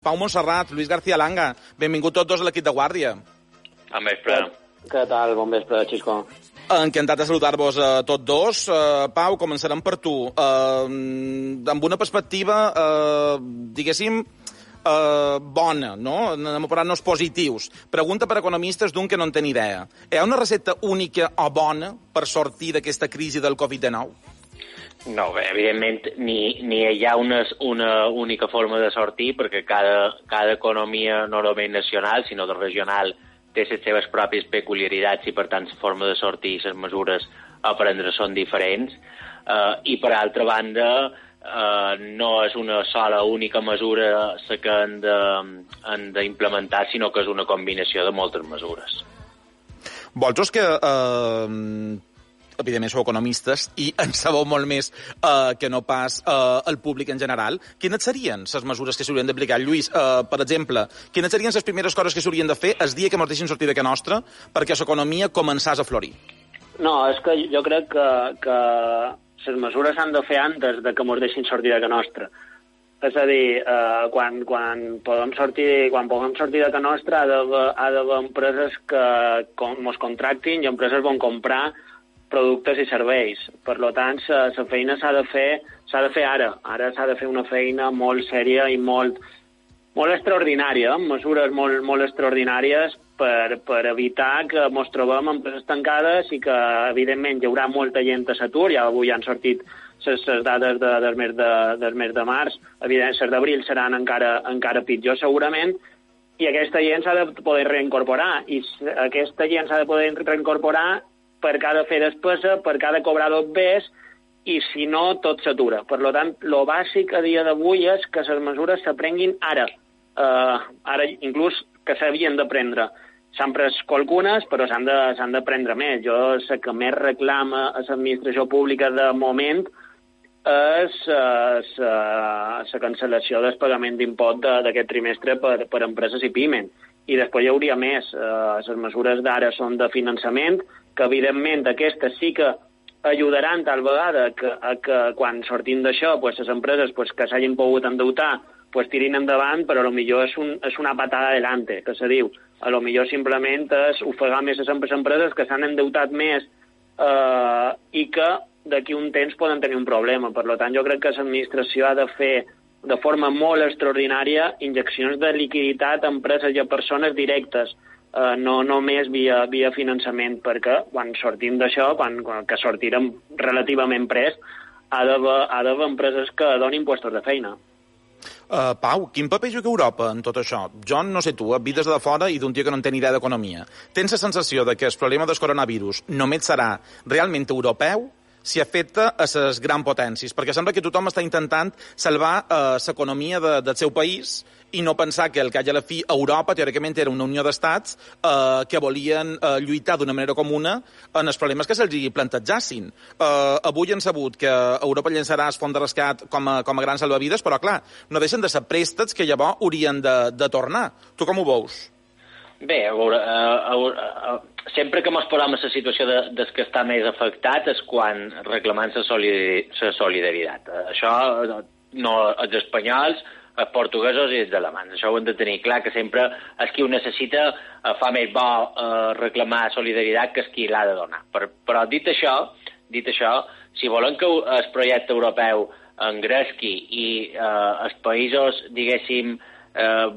Pau Montserrat, Lluís García Langa, benvingut tots dos a l'equip de Guàrdia. Bon vespre. Què tal? Bon vespre, Xisco. Encantat de saludar-vos a tots dos. Uh, Pau, començarem per tu. Uh, amb una perspectiva, uh, diguéssim, uh, bona, no? Anem a posar-nos positius. Pregunta per economistes d'un que no en té ni idea. Hi ha una recepta única o bona per sortir d'aquesta crisi del Covid-19? No, bé, evidentment ni, ni hi ha una, una única forma de sortir perquè cada, cada economia no només nacional sinó de regional té les seves pròpies peculiaritats i per tant la forma de sortir i les mesures a prendre són diferents uh, i per altra banda uh, no és una sola única mesura la que han d'implementar sinó que és una combinació de moltes mesures. Vols que eh, evidentment sou economistes i en sabeu molt més uh, que no pas uh, el públic en general. Quines serien les mesures que s'haurien d'aplicar? Lluís, uh, per exemple, quines serien les primeres coses que s'haurien de fer el dia que ens deixin sortir de que nostra perquè l'economia començàs a florir? No, és que jo crec que, que les mesures s'han de fer antes de que ens deixin sortir de que nostra. És a dir, eh, quan, quan, podem sortir, quan podem sortir de que nostra ha d'haver empreses que ens contractin i empreses van comprar productes i serveis. Per tant, la feina s'ha de fer s'ha de fer ara. Ara s'ha de fer una feina molt sèria i molt, molt extraordinària, amb mesures molt, molt extraordinàries per, per evitar que ens trobem empreses tancades i que, evidentment, hi haurà molta gent a l'atur. Ja avui han sortit les dades de, del, mes de, del mes de març. Evidentment, les d'abril seran encara, encara pitjor, segurament, i aquesta gent s'ha de poder reincorporar. I aquesta gent s'ha de poder reincorporar per cada fer despesa, per cada cobrar dos bés, i si no, tot s'atura. Per tant, el bàsic a dia d'avui és que les mesures s'aprenguin ara, uh, ara inclús que s'havien de prendre. S'han pres qualcunes, però s'han de, de prendre més. Jo sé que més reclama a l'administració pública de moment és la uh, cancel·lació del pagament d'impost d'aquest trimestre per, per empreses i pimen. I després hi hauria més. Uh, les mesures d'ara són de finançament, que evidentment aquestes sí que ajudaran tal vegada que, a que quan sortim d'això pues, les empreses pues, que s'hagin pogut endeutar pues, tirin endavant, però a lo millor és, un, és una patada adelante, que se diu. A lo millor simplement és ofegar més les empreses que s'han endeutat més eh, i que d'aquí un temps poden tenir un problema. Per tant, jo crec que l'administració ha de fer de forma molt extraordinària injeccions de liquiditat a empreses i a persones directes, eh, no només via, via finançament, perquè quan sortim d'això, quan, quan que sortirem relativament pres, ha d'haver empreses que donin puestos de feina. Uh, Pau, quin paper juga Europa en tot això? Jo no sé tu, et vides de fora i d'un tio que no en té ni idea d'economia. Tens la sensació de que el problema del coronavirus només serà realment europeu si afecta a les grans potències, perquè sembla que tothom està intentant salvar l'economia de, del seu país i no pensar que el que hi ha a la fi Europa, teòricament, era una unió d'estats eh, que volien eh, lluitar d'una manera comuna en els problemes que se'ls plantejassin. Eh, avui han sabut que Europa llançarà el fons de rescat com a, com a gran salvavides, però, clar, no deixen de ser préstecs que llavors haurien de, de tornar. Tu com ho veus? Bé, a veure, a, a, a, sempre que ens posem a la situació de, des que està més afectat és quan reclamant la solidaritat. Això no els espanyols els portuguesos i els alemans. Això ho hem de tenir clar, que sempre és qui ho necessita eh, fa més bo eh, reclamar solidaritat que és qui l'ha de donar. Per, però dit això, dit això, si volen que el projecte europeu engresqui i eh, els països, diguéssim, eh,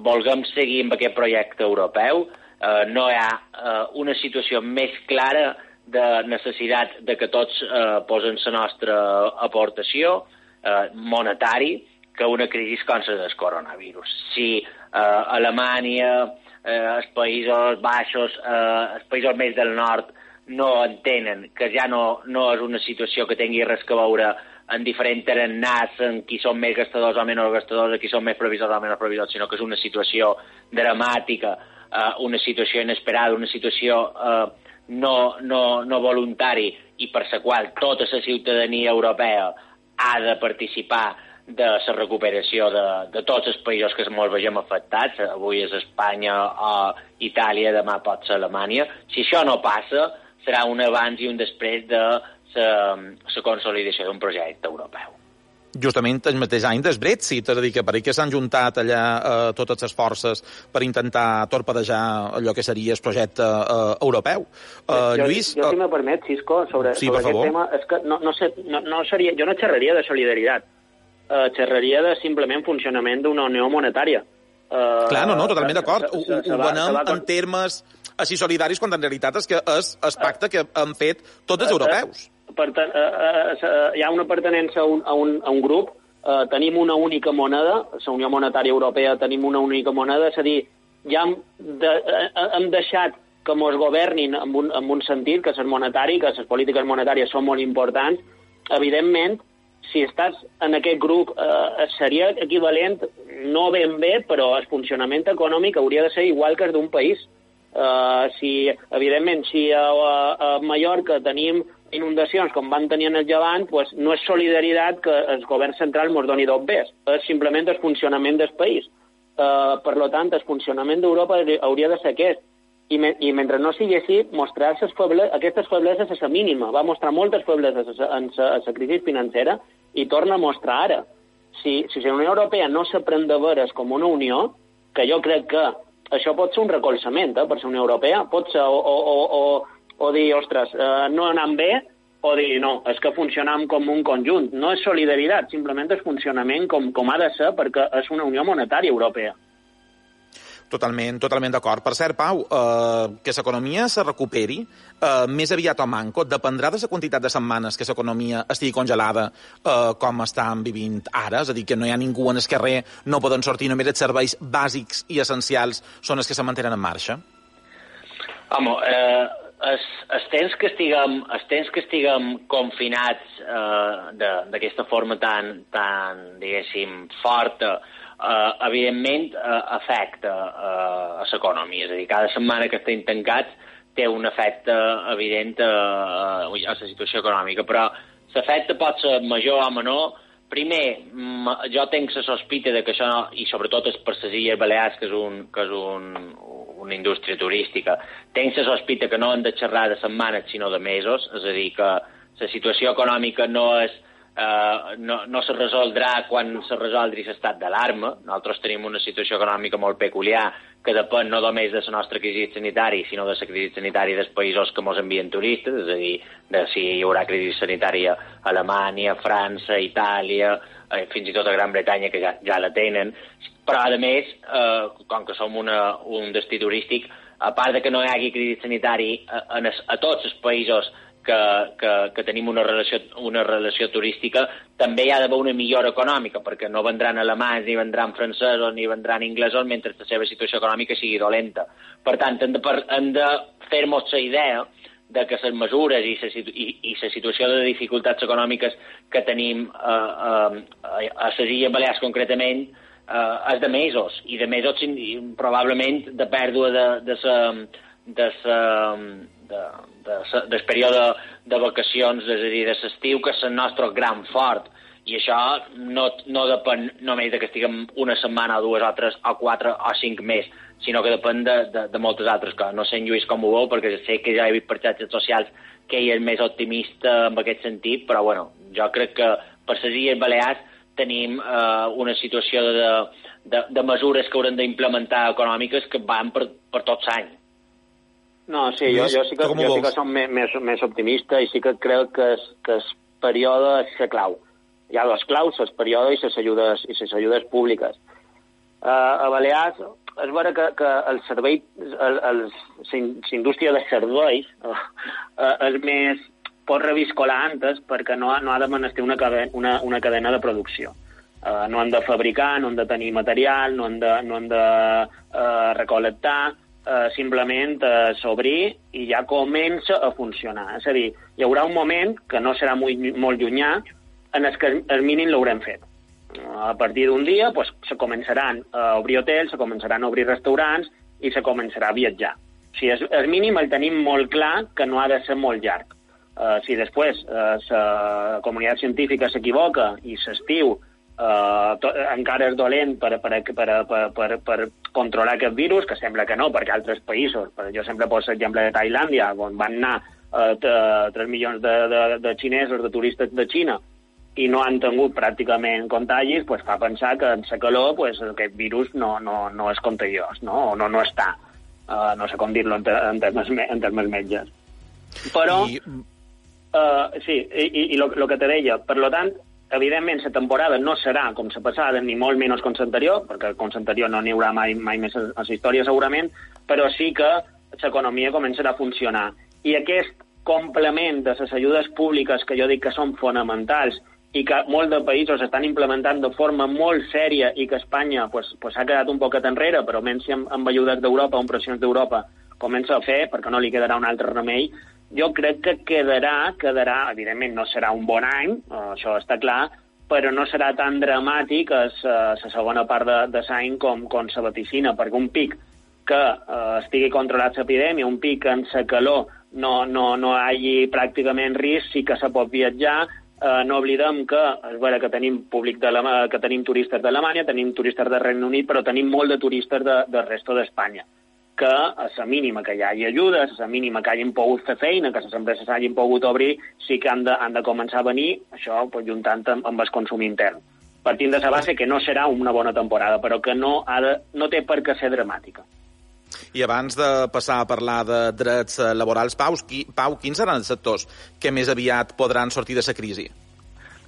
volguem seguir amb aquest projecte europeu, eh, no hi ha eh, una situació més clara de necessitat de que tots eh, posen la nostra aportació eh, monetari que una crisi com la del coronavirus. Si eh, Alemanya, eh, els països baixos, eh, els països més del nord no entenen que ja no, no és una situació que tingui res que veure en diferent tarannàs, en qui són més gastadors o menys gastadors, en qui són més previsors o menys previsors, sinó que és una situació dramàtica, eh, una situació inesperada, una situació eh, no, no, no voluntari i per la qual tota la ciutadania europea ha de participar de la recuperació de, de tots els països que ens vegem afectats. Avui és Espanya o Itàlia, demà pot ser Alemanya. Si això no passa, serà un abans i un després de la consolidació d'un projecte europeu. justament el mateix any del Brexit, és a dir, que per que s'han juntat allà eh, totes les forces per intentar torpedejar allò que seria el projecte eh, europeu. Eh, jo, Lluís... Jo, si me permet, Cisco, sobre, sí, sobre aquest favor. tema, és que no, no, sé, no, no seria, jo no xerraria de solidaritat, uh, xerraria de simplement funcionament d'una unió monetària. Uh, Clar, no, no, totalment d'acord. Ho, ho va- venem en termes així solidaris, quan en realitat és que és el pacte que han fet tots els europeus. Per tant, eh, eh, eh, hi ha una pertenença a un, a un, a un grup, eh, tenim una única moneda, la Unió Monetària Europea tenim una única moneda, és a dir, ja hem, de, eh, hem deixat que mos governin amb un, amb un sentit, que és monetari, que les polítiques monetàries són molt importants. Evidentment, si estàs en aquest grup, eh, seria equivalent, no ben bé, però el funcionament econòmic hauria de ser igual que el d'un país. Uh, si, evidentment, si a, a, a Mallorca tenim inundacions com van tenir en el Llevant, pues no és solidaritat que el govern central ens doni dos bes, és simplement el funcionament del país. Uh, per lo tant, el funcionament d'Europa hauria de ser aquest. I, me, i mentre no sigui així, mostrar feble, aquestes febleses és la mínima. Va mostrar moltes febleses en la crisi financera i torna a mostrar ara. Si, si la Unió Europea no s'aprèn de veres com una unió, que jo crec que això pot ser un recolzament eh, per la Unió Europea, pot ser o, o, o, o, o dir, ostres, eh, no anant bé, o dir, no, és que funcionam com un conjunt. No és solidaritat, simplement és funcionament com, com ha de ser perquè és una Unió Monetària Europea. Totalment, totalment d'acord. Per cert, Pau, eh, que l'economia se recuperi eh, més aviat o manco dependrà de la quantitat de setmanes que l'economia estigui congelada eh, com estan vivint ara, és a dir, que no hi ha ningú en el carrer, no poden sortir només els serveis bàsics i essencials són els que se mantenen en marxa. Home, eh, els, els, temps que estiguem, els temps que estiguem confinats eh, d'aquesta forma tan, tan, diguéssim, forta, eh, evidentment eh, afecta eh, a l'economia. És a dir, cada setmana que estem tancats té un efecte evident a, a la situació econòmica, però l'efecte pot ser major o menor. Primer, mm, jo tinc la sospita de que això, i sobretot és per les Illes Balears, que és, un, que és un, una indústria turística, tinc la sospita que no han de xerrar de setmanes, sinó de mesos, és a dir, que la situació econòmica no és eh, no, no se resoldrà quan se resoldri l'estat d'alarma. Nosaltres tenim una situació econòmica molt peculiar que depèn no només de la nostra crisi sanitària, sinó de la crisi sanitària dels països que ens envien turistes, és a dir, de si hi haurà crisi sanitària a Alemanya, França, Itàlia, eh, fins i tot a Gran Bretanya, que ja, ja la tenen. Però, a més, eh, com que som una, un destí turístic, a part de que no hi hagi crisi sanitari a, a, a tots els països que, que, que tenim una relació, una relació turística, també hi ha d'haver una millora econòmica, perquè no vendran alemanys, ni vendran francesos, ni vendran inglesos, mentre la seva situació econòmica sigui dolenta. Per tant, hem de, hem de fer-nos la idea de que les mesures i la, i, i la situació de dificultats econòmiques que tenim eh, eh, a les Illes Balears concretament eh, és de mesos, i de mesos probablement de pèrdua de, de, sa, de, sa, de, de, del període de vacacions, és a dir, de l'estiu, que és el nostre gran fort. I això no, no depèn només de que estiguem una setmana o dues o tres o quatre o cinc més, sinó que depèn de, de, de moltes altres coses. No sé en Lluís com ho veu, perquè sé que ja he vist per xarxes socials que ell és més optimista en aquest sentit, però bueno, jo crec que per les Illes Balears tenim eh, una situació de, de, de mesures que haurem d'implementar econòmiques que van per, per tot l'any. No, sí, jo, jo sí que, jo sí que som més, més, més optimista i sí que crec que es, que es període és la clau. Hi ha dos claus, el període i les ajudes, i les ajudes públiques. Uh, a Balears és vera que, que el servei, la indústria de serveis uh, uh, és més, pot reviscolar antes perquè no, ha- no ha de menester una cadena, una, una cadena de producció. Uh, no han de fabricar, no han de tenir material, no han de, no han de uh, recol·lectar, uh, simplement uh, s'obrir i ja comença a funcionar. És a dir, hi haurà un moment, que no serà molt, molt llunyà, en el que el mínim l'haurem fet. A partir d'un dia pues, se començaran a obrir hotels, se començaran a obrir restaurants i se començarà a viatjar. O sigui, el, el mínim el tenim molt clar que no ha de ser molt llarg. Uh, si després uh, la comunitat científica s'equivoca i s'estiu to, encara és dolent per, per, per, per, per, per controlar aquest virus, que sembla que no, perquè altres països, per, jo sempre poso l'exemple de Tailàndia, on van anar uh, 3 milions de, de, de xinesos, de turistes de Xina, i no han tingut pràcticament contagis, pues, fa pensar que en la calor pues, aquest virus no, no, no és contagiós, no? o no, no està. Uh, no sé com dir-lo en, en, termes, en termes metges. Però, I... uh, sí, i, i lo, lo que te deia, per lo tant, evidentment, la temporada no serà com la passada, ni molt menys com l'anterior, perquè com l'anterior no n'hi haurà mai, mai més a la història, segurament, però sí que l'economia començarà a funcionar. I aquest complement de les ajudes públiques que jo dic que són fonamentals i que molts de països estan implementant de forma molt sèria i que Espanya pues, pues, ha quedat un poquet enrere, però menys amb, amb ajudes d'Europa, amb pressions d'Europa, comença a fer, perquè no li quedarà un altre remei, jo crec que quedarà, quedarà, evidentment no serà un bon any, eh, això està clar, però no serà tan dramàtic a la segona part de, de l'any com, com la vaticina, perquè un pic que eh, estigui controlat l'epidèmia, un pic en la calor no, no, no hi hagi pràcticament risc, sí que se pot viatjar, eh, no oblidem que és vera que tenim públic de que tenim turistes d'Alemanya, tenim turistes del Regne Unit, però tenim molt de turistes de, del resto d'Espanya que a la mínima que hi hagi ajudes, a la mínima que hagin pogut fer feina, que les empreses hagin pogut obrir, sí que han de, han de començar a venir, això pues, juntant amb, amb el consum intern. Partint de la base que no serà una bona temporada, però que no, ha de, no té per què ser dramàtica. I abans de passar a parlar de drets laborals, Pau, qui, Pau quins seran els sectors que més aviat podran sortir de la crisi?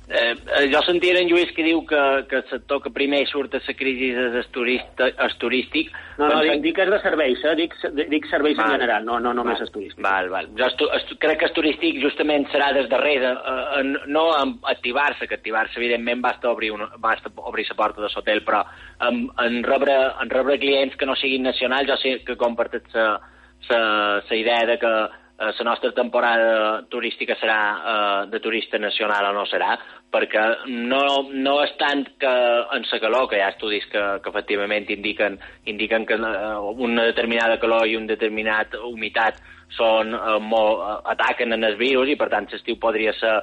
Eh, eh, jo sentia en Lluís que diu que, que el sector que primer surt a la crisi és el, turista, el turístic. No, no, dic, dic és de serveis, eh? dic, dic serveis val. en general, no, no només el turístic. Val, val. Jo estu, estu, crec que el turístic justament serà des darrere, eh, no en activar-se, que activar-se evidentment basta obrir, una, basta obrir la porta de l'hotel, però en, en, rebre, en rebre clients que no siguin nacionals, jo sé que comparteix la idea de que eh, la nostra temporada turística serà eh, de turista nacional o no serà, perquè no, no és tant que en la calor, que hi ha estudis que, que efectivament indiquen, indiquen que eh, una determinada calor i un determinat humitat són eh, molt, eh, ataquen en els virus i per tant l'estiu podria ser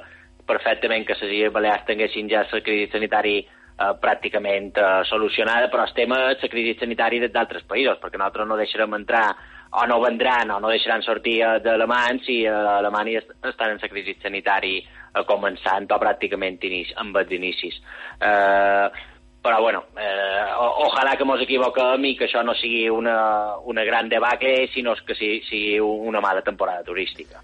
perfectament que les Illes Balears tinguessin ja la crisi sanitari eh, pràcticament eh, solucionada, però el tema és la crisi sanitària d'altres països, perquè nosaltres no deixarem entrar o no vendran o no deixaran sortir eh, d'Alemany si a eh, Alemanya estan en la crisi sanitari eh, començant o pràcticament inici, amb els inicis. Eh, però bueno, eh, ojalà que mos equivoquem i que això no sigui una, una gran debacle, sinó que sigui, sigui una mala temporada turística.